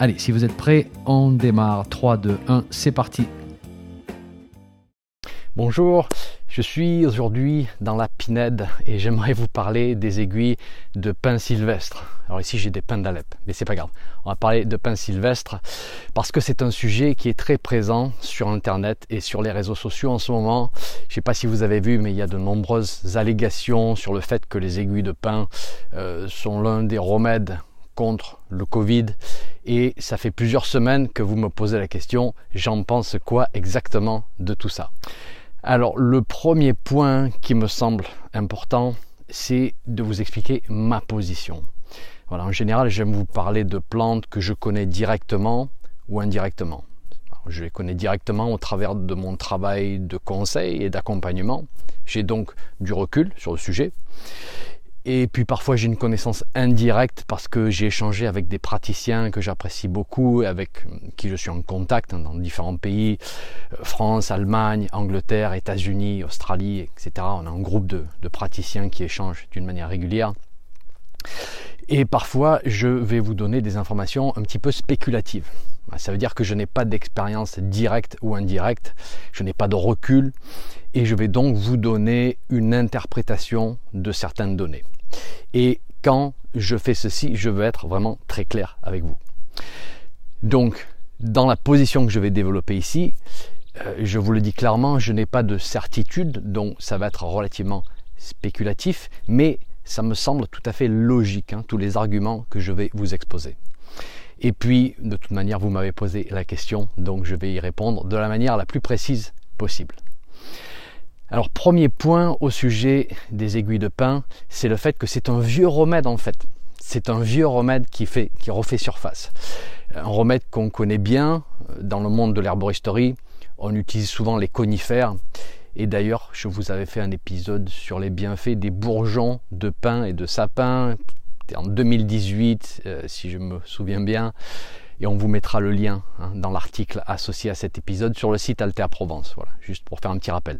Allez, si vous êtes prêts, on démarre. 3, 2, 1, c'est parti. Bonjour, je suis aujourd'hui dans la Pinède et j'aimerais vous parler des aiguilles de pin sylvestre. Alors ici j'ai des pins d'Alep, mais c'est pas grave. On va parler de pin sylvestre parce que c'est un sujet qui est très présent sur internet et sur les réseaux sociaux en ce moment. Je ne sais pas si vous avez vu, mais il y a de nombreuses allégations sur le fait que les aiguilles de pin euh, sont l'un des remèdes le Covid et ça fait plusieurs semaines que vous me posez la question, j'en pense quoi exactement de tout ça? Alors le premier point qui me semble important, c'est de vous expliquer ma position. Voilà, en général, j'aime vous parler de plantes que je connais directement ou indirectement. je les connais directement au travers de mon travail de conseil et d'accompagnement. J'ai donc du recul sur le sujet. Et puis parfois j'ai une connaissance indirecte parce que j'ai échangé avec des praticiens que j'apprécie beaucoup, avec qui je suis en contact hein, dans différents pays, euh, France, Allemagne, Angleterre, États-Unis, Australie, etc. On a un groupe de praticiens qui échangent d'une manière régulière. Et parfois je vais vous donner des informations un petit peu spéculatives. Ça veut dire que je n'ai pas d'expérience directe ou indirecte, je n'ai pas de recul et je vais donc vous donner une interprétation de certaines données. Et quand je fais ceci, je veux être vraiment très clair avec vous. Donc, dans la position que je vais développer ici, euh, je vous le dis clairement, je n'ai pas de certitude, donc ça va être relativement spéculatif, mais ça me semble tout à fait logique, hein, tous les arguments que je vais vous exposer. Et puis, de toute manière, vous m'avez posé la question, donc je vais y répondre de la manière la plus précise possible. Alors premier point au sujet des aiguilles de pin, c'est le fait que c'est un vieux remède en fait. C'est un vieux remède qui, fait, qui refait surface. Un remède qu'on connaît bien euh, dans le monde de l'herboristerie. On utilise souvent les conifères. Et d'ailleurs, je vous avais fait un épisode sur les bienfaits des bourgeons de pin et de sapin. en 2018, euh, si je me souviens bien. Et on vous mettra le lien hein, dans l'article associé à cet épisode sur le site Alter Provence. Voilà, juste pour faire un petit rappel.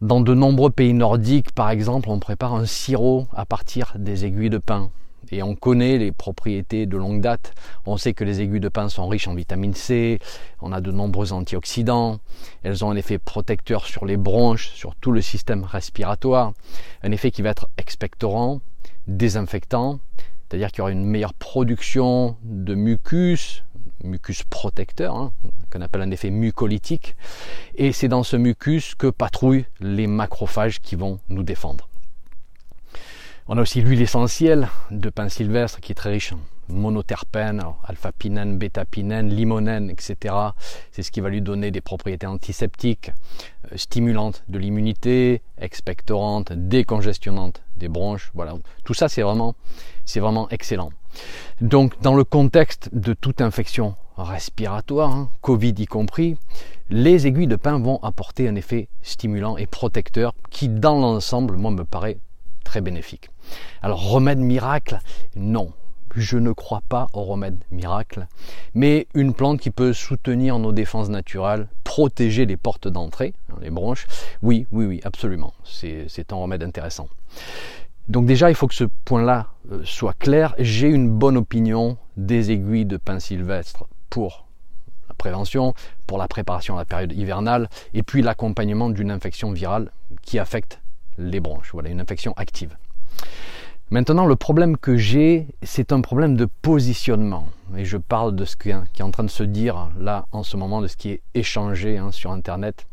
Dans de nombreux pays nordiques, par exemple, on prépare un sirop à partir des aiguilles de pin. Et on connaît les propriétés de longue date. On sait que les aiguilles de pin sont riches en vitamine C, on a de nombreux antioxydants, elles ont un effet protecteur sur les bronches, sur tout le système respiratoire, un effet qui va être expectorant, désinfectant, c'est-à-dire qu'il y aura une meilleure production de mucus, mucus protecteur, hein, qu'on appelle un effet mucolytique, et c'est dans ce mucus que patrouillent les macrophages qui vont nous défendre. On a aussi l'huile essentielle de pin sylvestre qui est très riche en monoterpènes, alpha-pinène, bêta-pinène, limonène, etc. C'est ce qui va lui donner des propriétés antiseptiques, euh, stimulantes de l'immunité, expectorantes, décongestionnantes des bronches. Voilà, tout ça c'est vraiment, c'est vraiment excellent. Donc, dans le contexte de toute infection respiratoire, hein, Covid y compris, les aiguilles de pin vont apporter un effet stimulant et protecteur qui, dans l'ensemble, moi, me paraît très bénéfique. Alors, remède miracle, non. Je ne crois pas au remède miracle, mais une plante qui peut soutenir nos défenses naturelles, protéger les portes d'entrée, hein, les bronches, oui, oui, oui, absolument. C'est un remède intéressant. Donc déjà, il faut que ce point-là euh, soit clair. J'ai une bonne opinion des aiguilles de pin sylvestre pour la prévention, pour la préparation à la période hivernale, et puis l'accompagnement d'une infection virale qui affecte les bronches. Voilà, une infection active. Maintenant, le problème que j'ai, c'est un problème de positionnement. Et je parle de ce qui est en train de se dire là en ce moment, de ce qui est échangé hein, sur Internet.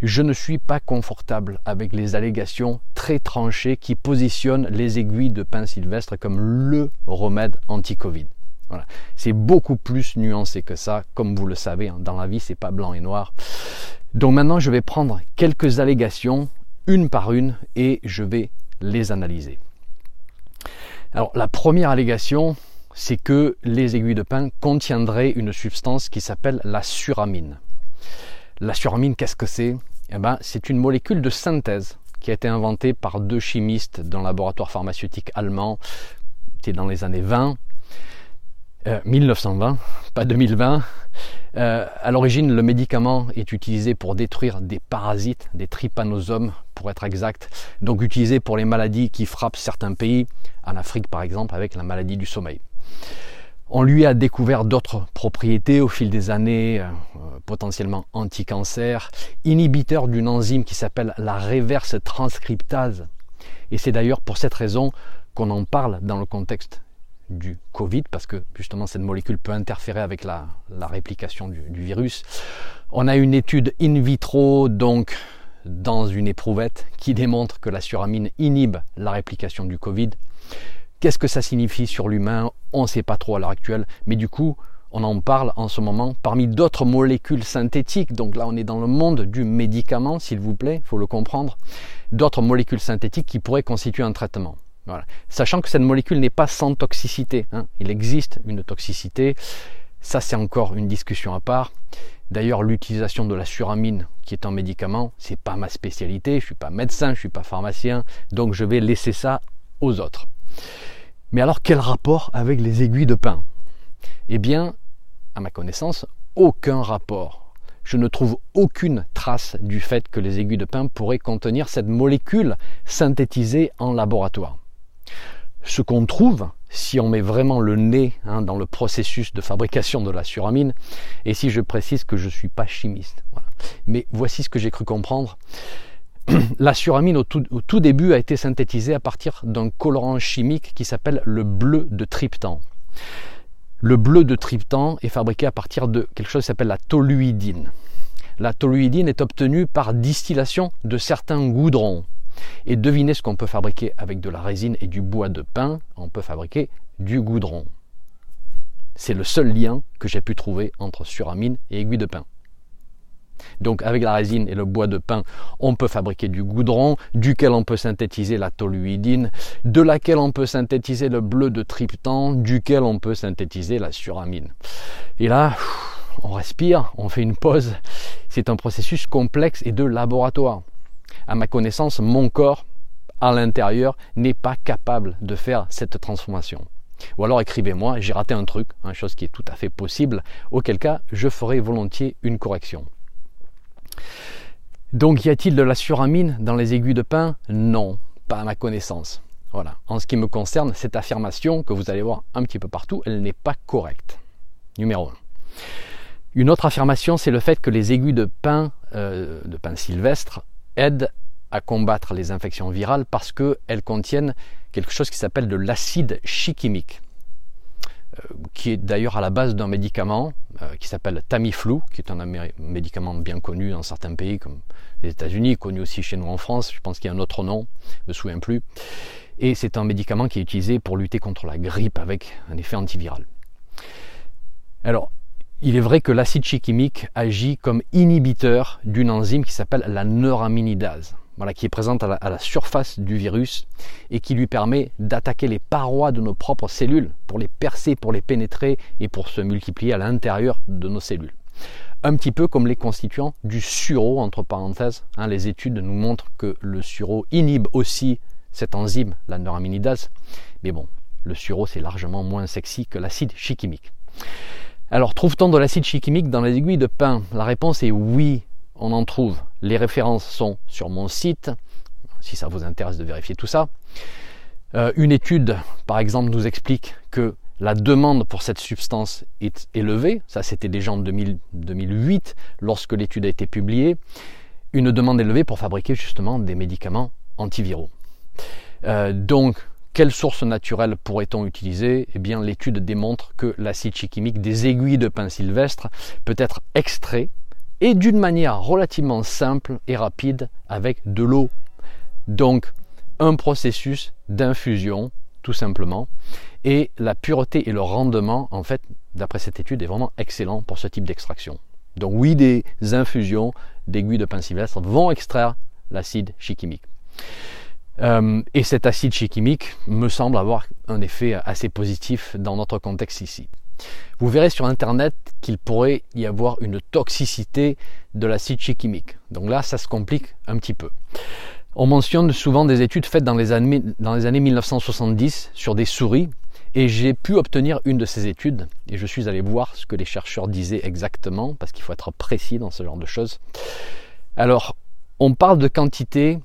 Je ne suis pas confortable avec les allégations très tranchées qui positionnent les aiguilles de pin sylvestre comme le remède anti-Covid. Voilà. C'est beaucoup plus nuancé que ça. Comme vous le savez, hein, dans la vie, c'est pas blanc et noir. Donc maintenant, je vais prendre quelques allégations, une par une, et je vais les analyser. Alors la première allégation, c'est que les aiguilles de pin contiendraient une substance qui s'appelle la suramine. La suramine, qu'est-ce que c'est? Eh ben, C'est une molécule de synthèse qui a été inventée par deux chimistes d'un laboratoire pharmaceutique allemand, c'était dans les années 20, 1920, euh, pas 2020. Euh, à l'origine, le médicament est utilisé pour détruire des parasites, des trypanosomes pour être exact, donc utilisé pour les maladies qui frappent certains pays, en Afrique par exemple, avec la maladie du sommeil. On lui a découvert d'autres propriétés au fil des années, euh, potentiellement anti-cancer, inhibiteur d'une enzyme qui s'appelle la réverse transcriptase. Et c'est d'ailleurs pour cette raison qu'on en parle dans le contexte du Covid, parce que justement cette molécule peut interférer avec la, réplication du, du, virus. On a une étude in vitro, donc dans une éprouvette, qui démontre que la suramine inhibe la réplication du Covid. Qu'est-ce que ça signifie sur l'humain? On ne sait pas trop à l'heure actuelle, mais du coup, on en parle en ce moment parmi d'autres molécules synthétiques. Donc là, on est dans le monde du médicament, s'il vous plaît, il faut le comprendre. D'autres molécules synthétiques qui pourraient constituer un traitement. Sachant que cette molécule n'est pas sans toxicité. Hein. Il existe une toxicité. Ça, c'est encore une discussion à part. D'ailleurs, l'utilisation de la suramine, qui est un médicament, c'est pas ma spécialité. Je suis pas médecin, je suis pas pharmacien, donc je vais laisser ça aux autres. Mais alors quel rapport avec les aiguilles de pin? Eh bien, à ma connaissance, aucun rapport. Je ne trouve aucune trace du fait que les aiguilles de pin pourraient contenir cette molécule synthétisée en laboratoire. Ce qu'on trouve, si on met vraiment le nez hein, dans le processus de fabrication de la suramine, et si je précise que je ne suis pas chimiste, mais voici ce que j'ai cru comprendre, la suramine au tout, début a été synthétisée à partir d'un colorant chimique qui s'appelle le bleu de tryptan. Le bleu de tryptan est fabriqué à partir de quelque chose qui s'appelle la toluidine. La toluidine est obtenue par distillation de certains goudrons. Et devinez ce qu'on peut fabriquer avec de la résine et du bois de pin, on peut fabriquer du goudron. C'est le seul lien que j'ai pu trouver entre suramine et aiguille de pin. Donc avec la résine et le bois de pin, on peut fabriquer du goudron, duquel on peut synthétiser la toluidine, de laquelle on peut synthétiser le bleu de tryptan, duquel on peut synthétiser la suramine. Et là, on respire, on fait une pause. C'est un processus complexe et de laboratoire. À ma connaissance, mon corps, à l'intérieur, n'est pas capable de faire cette transformation. Ou alors écrivez-moi, j'ai raté un truc, une chose qui est tout à fait possible, auquel cas je ferai volontiers une correction. Donc y a-t-il de la suramine dans les aiguilles de pin? Non, pas à ma connaissance. Voilà. En ce qui me concerne, cette affirmation que vous allez voir un petit peu partout, elle n'est pas correcte. Numéro 1. Une autre affirmation, c'est le fait que les aiguilles de pin, euh, de pin sylvestre, aident à combattre les infections virales parce qu'elles contiennent quelque chose qui s'appelle de l'acide chichimique. Euh, qui est d'ailleurs à la base d'un médicament euh, qui s'appelle Tamiflu, qui est un médicament bien connu dans certains pays comme les États-Unis, connu aussi chez nous en France. Je pense qu'il y a un autre nom, je ne me souviens plus. Et c'est un médicament qui est utilisé pour lutter contre la grippe avec un effet antiviral. Alors, il est vrai que l'acide chichimique agit comme inhibiteur d'une enzyme qui s'appelle la neuraminidase qui est présente à la, surface du virus et qui lui permet d'attaquer les parois de nos propres cellules pour les percer, pour les pénétrer et pour se multiplier à l'intérieur de nos cellules. Un petit peu comme les constituants du sureau, entre parenthèses. Hein, les études nous montrent que le sureau inhibe aussi cette enzyme, la neuraminidase. Mais bon, le sureau c'est largement moins sexy que l'acide chichimique. Alors, trouve-t-on de l'acide chichimique dans les aiguilles de pin La réponse est oui, on en trouve. Les références sont sur mon site, si ça vous intéresse de vérifier tout ça. Euh, une étude, par exemple, nous explique que la demande pour cette substance est élevée. Ça, c'était déjà en 2008, lorsque l'étude a été publiée. Une demande élevée pour fabriquer justement des médicaments antiviraux. Euh, donc, quelle source naturelle pourrait-on utiliser? Eh bien, l'étude démontre que l'acide chimique des aiguilles de pin sylvestre peut être extrait et d'une manière relativement simple et rapide avec de l'eau. Donc un processus d'infusion tout simplement et la pureté et le rendement en fait d'après cette étude est vraiment excellent pour ce type d'extraction. Donc oui des infusions d'aiguilles de pain sylvestre vont extraire l'acide chichimique. Euh, et cet acide chimique me semble avoir un effet assez positif dans notre contexte ici. Vous verrez sur Internet qu'il pourrait y avoir une toxicité de l'acide chimique. Donc là, ça se complique un petit peu. On mentionne souvent des études faites dans les années, dans les années 1970 sur des souris et j'ai pu obtenir une de ces études et je suis allé voir ce que les chercheurs disaient exactement parce qu'il faut être précis dans ce genre de choses. Alors, on parle de quantités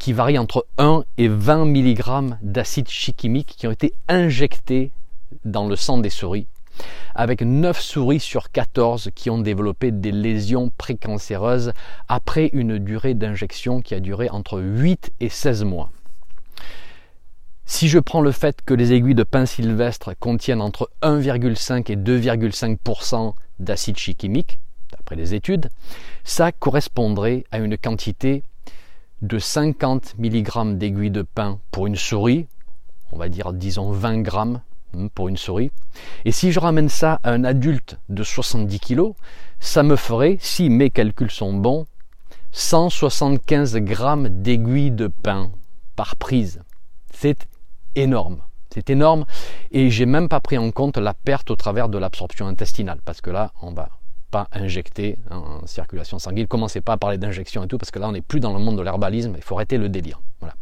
qui varient entre 1 et 20 mg d'acide chimique qui ont été injectés dans le sang des souris avec 9 souris sur 14 qui ont développé des lésions précancéreuses après une durée d'injection qui a duré entre 8 et 16 mois. Si je prends le fait que les aiguilles de pin sylvestre contiennent entre 1,5 et 2,5% d'acide chimique, d'après les études, ça correspondrait à une quantité de 50 mg d'aiguilles de pin pour une souris, on va dire disons 20 grammes Hmm, pour une souris. Et si je ramène ça à un adulte de 70 kg, ça me ferait, si mes calculs sont bons, 175 grammes d'aiguilles de pain par prise. C'est énorme. C'est énorme et j'ai même pas pris en compte la perte au travers de l'absorption intestinale parce que là, on va pas injecter en circulation sanguine. Commencez pas à parler d'injection et tout parce que là, on n'est plus dans le monde de l'herbalisme. Il faut arrêter le délire. Voilà.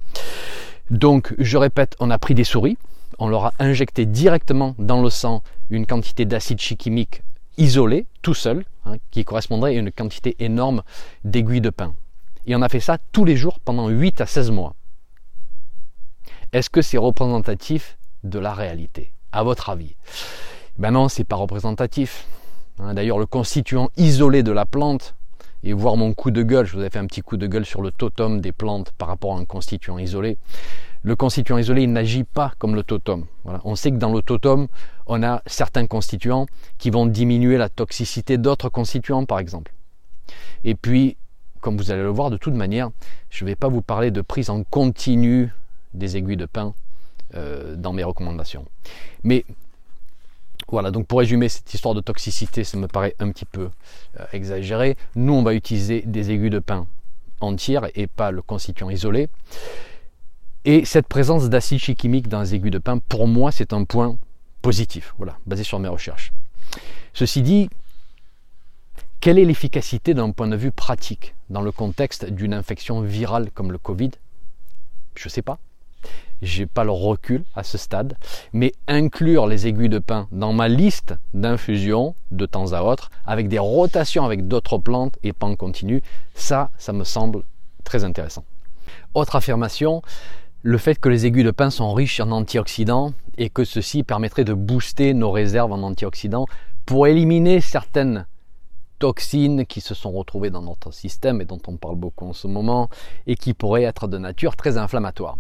Donc, je répète, on a pris des souris, on leur a injecté directement dans le sang une quantité d'acide chimique isolé, tout seul, hein, qui correspondrait à une quantité énorme d'aiguilles de pain. Et on a fait ça tous les jours pendant 8 à 16 mois. Est-ce que c'est représentatif de la réalité? À votre avis? Ben non, c'est pas représentatif. Hein, d'ailleurs, le constituant isolé de la plante, et voir mon coup de gueule, je vous ai fait un petit coup de gueule sur le totem des plantes par rapport à un constituant isolé. Le constituant isolé n'agit pas comme le totem. On sait que dans le totem, on a certains constituants qui vont diminuer la toxicité d'autres constituants, par exemple. Et puis, comme vous allez le voir, de toute manière, je ne vais pas vous parler de prise en continu des aiguilles de pin euh, dans mes recommandations. Mais voilà, donc pour résumer cette histoire de toxicité, ça me paraît un petit peu euh, exagéré. Nous, on va utiliser des aiguilles de pin entières et pas le constituant isolé. Et cette présence d'acide chimique dans les aiguilles de pin, pour moi, c'est un point positif, voilà, basé sur mes recherches. Ceci dit, quelle est l'efficacité d'un point de vue pratique dans le contexte d'une infection virale comme le Covid? Je ne sais pas. J'ai pas le recul à ce stade, mais inclure les aiguilles de pin dans ma liste d'infusions de temps à autre, avec des rotations avec d'autres plantes et pas en continu, ça, ça me semble très intéressant. Autre affirmation, le fait que les aiguilles de pin sont riches en antioxydants et que ceci permettrait de booster nos réserves en antioxydants pour éliminer certaines toxines qui se sont retrouvées dans notre système et dont on parle beaucoup en ce moment et qui pourraient être de nature très inflammatoire.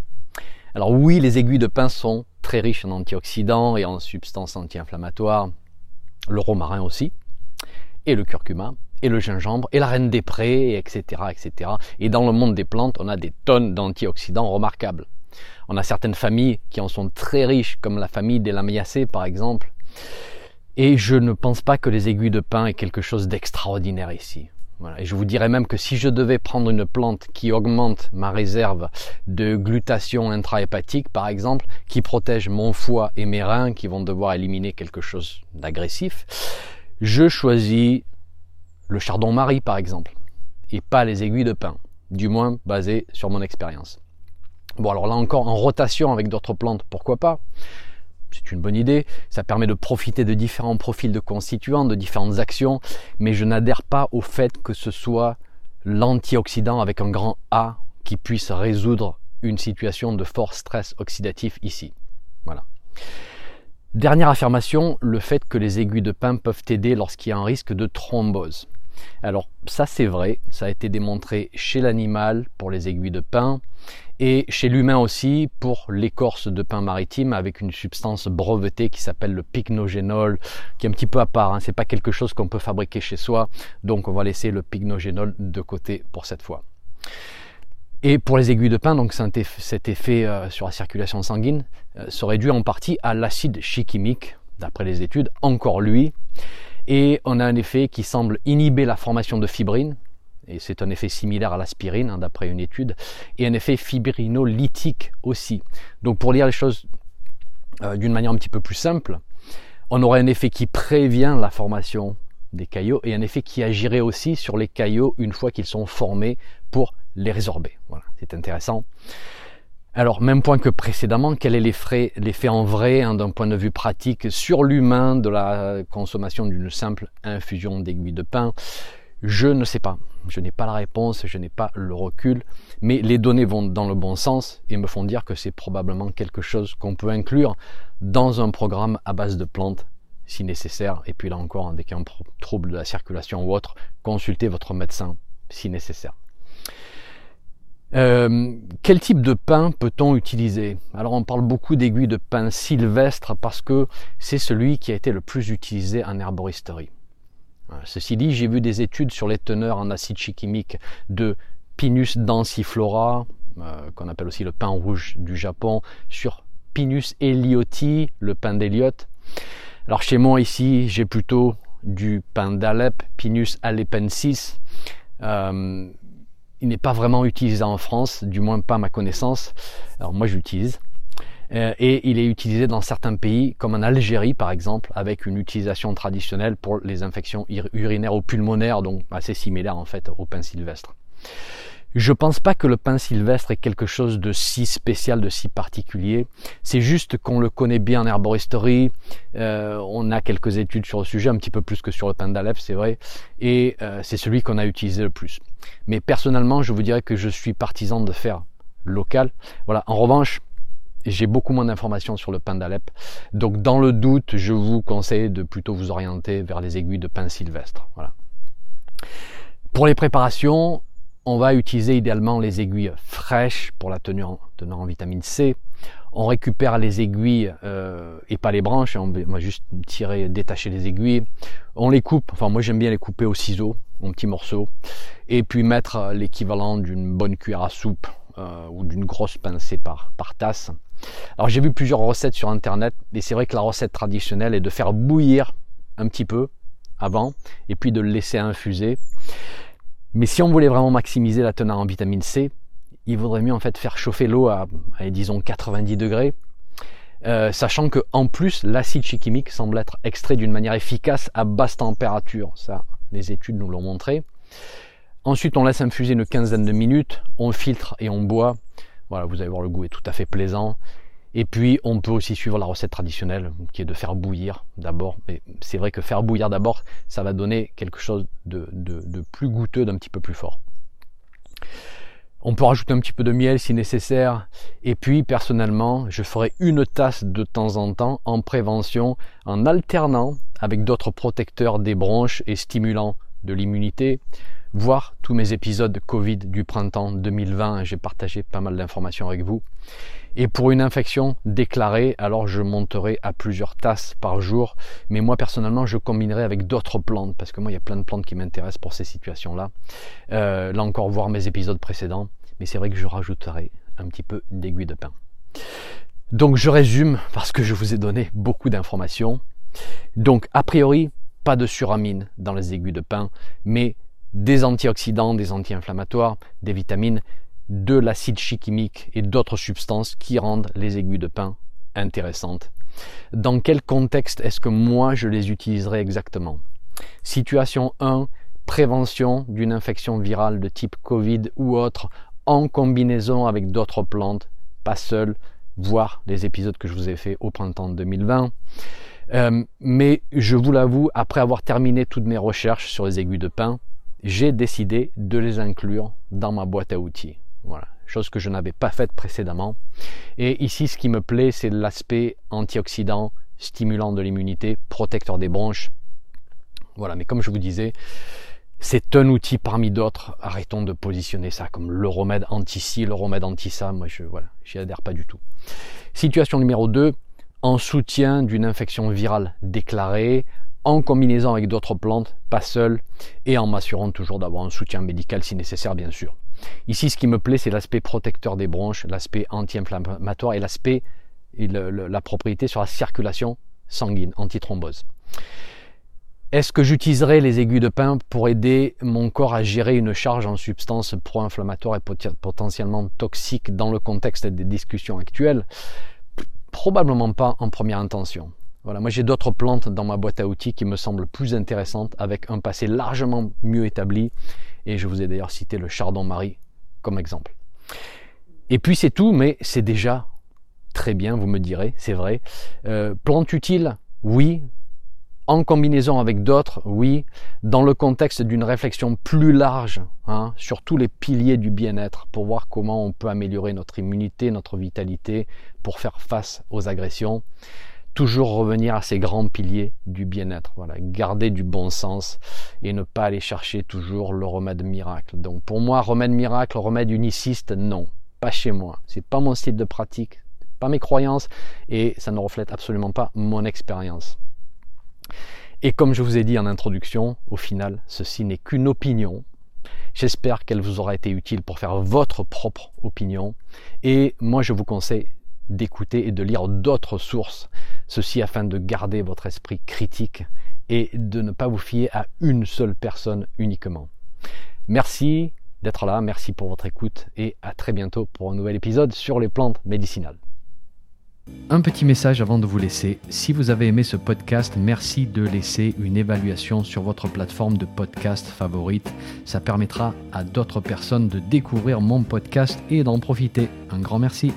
Alors oui, les aiguilles de pin sont très riches en antioxydants et en substances anti-inflammatoires, le romarin aussi, et le curcuma, et le gingembre, et la reine des prés, etc., etc. Et dans le monde des plantes, on a des tonnes d'antioxydants remarquables. On a certaines familles qui en sont très riches, comme la famille des lamiacées par exemple. Et je ne pense pas que les aiguilles de pin aient quelque chose d'extraordinaire ici. Et je vous dirais même que si je devais prendre une plante qui augmente ma réserve de glutation intrahépatique, par exemple, qui protège mon foie et mes reins qui vont devoir éliminer quelque chose d'agressif, je choisis le chardon-marie par exemple, et pas les aiguilles de pin, du moins basé sur mon expérience. Bon alors là encore en rotation avec d'autres plantes, pourquoi pas? C'est une bonne idée, ça permet de profiter de différents profils de constituants, de différentes actions, mais je n'adhère pas au fait que ce soit l'antioxydant avec un grand A qui puisse résoudre une situation de fort stress oxydatif ici. Voilà. Dernière affirmation, le fait que les aiguilles de pin peuvent aider lorsqu'il y a un risque de thrombose. Alors ça c'est vrai, ça a été démontré chez l'animal pour les aiguilles de pin et chez l'humain aussi pour l'écorce de pin maritime avec une substance brevetée qui s'appelle le pycnogénol, qui est un petit peu à part, hein. c'est pas quelque chose qu'on peut fabriquer chez soi, donc on va laisser le pycnogénol de côté pour cette fois. Et pour les aiguilles de pin, donc cet effet euh, sur la circulation sanguine euh, serait dû en partie à l'acide chimique, d'après les études, encore lui, et on a un effet qui semble inhiber la formation de fibrine, et c'est un effet similaire à l'aspirine hein, d'après une étude, et un effet fibrinolytique aussi. Donc pour lire les choses euh, d'une manière un petit peu plus simple, on aurait un effet qui prévient la formation des caillots et un effet qui agirait aussi sur les caillots une fois qu'ils sont formés pour les résorber. Voilà, c'est intéressant. Alors, même point que précédemment, quel est l'effet en vrai hein, d'un point de vue pratique sur l'humain de la consommation d'une simple infusion d'aiguille de pain? Je ne sais pas. Je n'ai pas la réponse, je n'ai pas le recul, mais les données vont dans le bon sens et me font dire que c'est probablement quelque chose qu'on peut inclure dans un programme à base de plantes si nécessaire. Et puis là encore, dès qu'il y a un trouble de la circulation ou autre, consultez votre médecin si nécessaire. Euh, quel type de pain peut-on utiliser? Alors on parle beaucoup d'aiguilles de pain sylvestre parce que c'est celui qui a été le plus utilisé en herboristerie. Euh, ceci dit, j'ai vu des études sur les teneurs en acide chimique de Pinus danciflora, euh, qu'on appelle aussi le pain rouge du Japon, sur Pinus elioti, le pain d'Eliot. Alors chez moi ici, j'ai plutôt du pain d'Alep, Pinus alepensis. Euh, il n'est pas vraiment utilisé en France, du moins pas à ma connaissance. Alors moi j'utilise. Euh, et il est utilisé dans certains pays, comme en Algérie par exemple, avec une utilisation traditionnelle pour les infections urinaires ou pulmonaires, donc assez similaire en fait au pain sylvestre. Je pense pas que le pain sylvestre est quelque chose de si spécial, de si particulier. C'est juste qu'on le connaît bien en herboristerie. Euh, on a quelques études sur le sujet, un petit peu plus que sur le pain d'Alep, c'est vrai. Et euh, c'est celui qu'on a utilisé le plus. Mais personnellement, je vous dirais que je suis partisan de faire local. Voilà. En revanche, j'ai beaucoup moins d'informations sur le pain d'Alep. Donc dans le doute, je vous conseille de plutôt vous orienter vers les aiguilles de pain sylvestre. Voilà. Pour les préparations, on va utiliser idéalement les aiguilles fraîches pour la tenue en, vitamine C. On récupère les aiguilles euh, et pas les branches. On va juste tirer, détacher les aiguilles. On les coupe. Enfin, moi j'aime bien les couper au ciseau, en petits morceaux, et puis mettre l'équivalent d'une bonne cuillère à soupe euh, ou d'une grosse pincée par, par tasse. Alors j'ai vu plusieurs recettes sur internet, et c'est vrai que la recette traditionnelle est de faire bouillir un petit peu avant, et puis de le laisser infuser. Mais si on voulait vraiment maximiser la teneur en vitamine C, il vaudrait mieux en fait faire chauffer l'eau à, disons 90 degrés, euh, sachant que en plus l'acide chimique semble être extrait d'une manière efficace à basse température. Ça, les études nous l'ont montré. Ensuite, on laisse infuser une quinzaine de minutes, on filtre et on boit. Voilà, vous allez voir, le goût est tout à fait plaisant. Et puis, on peut aussi suivre la recette traditionnelle, qui est de faire bouillir d'abord. Mais c'est vrai que faire bouillir d'abord, ça va donner quelque chose de, plus goûteux, d'un petit peu plus fort. On peut rajouter un petit peu de miel si nécessaire. Et puis, personnellement, je ferai une tasse de temps en temps en prévention, en alternant avec d'autres protecteurs des bronches et stimulants de l'immunité. Voir tous mes épisodes Covid du printemps 2020, j'ai partagé pas mal d'informations avec vous. Et pour une infection déclarée, alors je monterai à plusieurs tasses par jour. Mais moi personnellement, je combinerai avec d'autres plantes parce que moi, il y a plein de plantes qui m'intéressent pour ces situations-là. Euh, là encore, voir mes épisodes précédents. Mais c'est vrai que je rajouterai un petit peu d'aiguille de pain. Donc je résume parce que je vous ai donné beaucoup d'informations. Donc a priori, pas de suramine dans les aiguilles de pain, mais des antioxydants, des anti-inflammatoires, des vitamines, de l'acide chimique et d'autres substances qui rendent les aiguilles de pain intéressantes. Dans quel contexte est-ce que moi je les utiliserai exactement? Situation 1, prévention d'une infection virale de type Covid ou autre en combinaison avec d'autres plantes, pas seul, voir les épisodes que je vous ai fait au printemps 2020. Euh, mais je vous l'avoue, après avoir terminé toutes mes recherches sur les aiguilles de pain, j'ai décidé de les inclure dans ma boîte à outils. Voilà, chose que je n'avais pas faite précédemment. Et ici, ce qui me plaît, c'est l'aspect antioxydant, stimulant de l'immunité, protecteur des bronches. Voilà, mais comme je vous disais, c'est un outil parmi d'autres. Arrêtons de positionner ça comme le remède anti-ci, le remède anti-ça. Moi, je voilà, j'y adhère pas du tout. Situation numéro 2, en soutien d'une infection virale déclarée, en combinaison avec d'autres plantes, pas seul, et en m'assurant toujours d'avoir un soutien médical si nécessaire, bien sûr. Ici, ce qui me plaît, c'est l'aspect protecteur des bronches, l'aspect anti-inflammatoire et l'aspect la propriété sur la circulation sanguine, antithrombose. Est-ce que j'utiliserai les aiguilles de pin pour aider mon corps à gérer une charge en substances pro-inflammatoires et potentiellement toxiques dans le contexte des discussions actuelles? Probablement pas en première intention. Voilà, moi j'ai d'autres plantes dans ma boîte à outils qui me semblent plus intéressantes avec un passé largement mieux établi et je vous ai d'ailleurs cité le chardon-marie comme exemple. Et puis c'est tout, mais c'est déjà très bien, vous me direz, c'est vrai. Euh, plante utile, oui. En combinaison avec d'autres, oui. Dans le contexte d'une réflexion plus large hein, sur tous les piliers du bien-être pour voir comment on peut améliorer notre immunité, notre vitalité pour faire face aux agressions toujours revenir à ces grands piliers du bien-être. Voilà, garder du bon sens et ne pas aller chercher toujours le remède miracle. Donc pour moi, remède miracle, remède uniciste, non, pas chez moi. C'est pas mon style de pratique, pas mes croyances et ça ne reflète absolument pas mon expérience. Et comme je vous ai dit en introduction, au final, ceci n'est qu'une opinion. J'espère qu'elle vous aura été utile pour faire votre propre opinion. Et moi, je vous conseille d'écouter et de lire d'autres sources, ceci afin de garder votre esprit critique et de ne pas vous fier à une seule personne uniquement. Merci d'être là, merci pour votre écoute et à très bientôt pour un nouvel épisode sur les plantes médicinales. Un petit message avant de vous laisser. Si vous avez aimé ce podcast, merci de laisser une évaluation sur votre plateforme de podcast favorite. Ça permettra à d'autres personnes de découvrir mon podcast et d'en profiter. Un grand merci.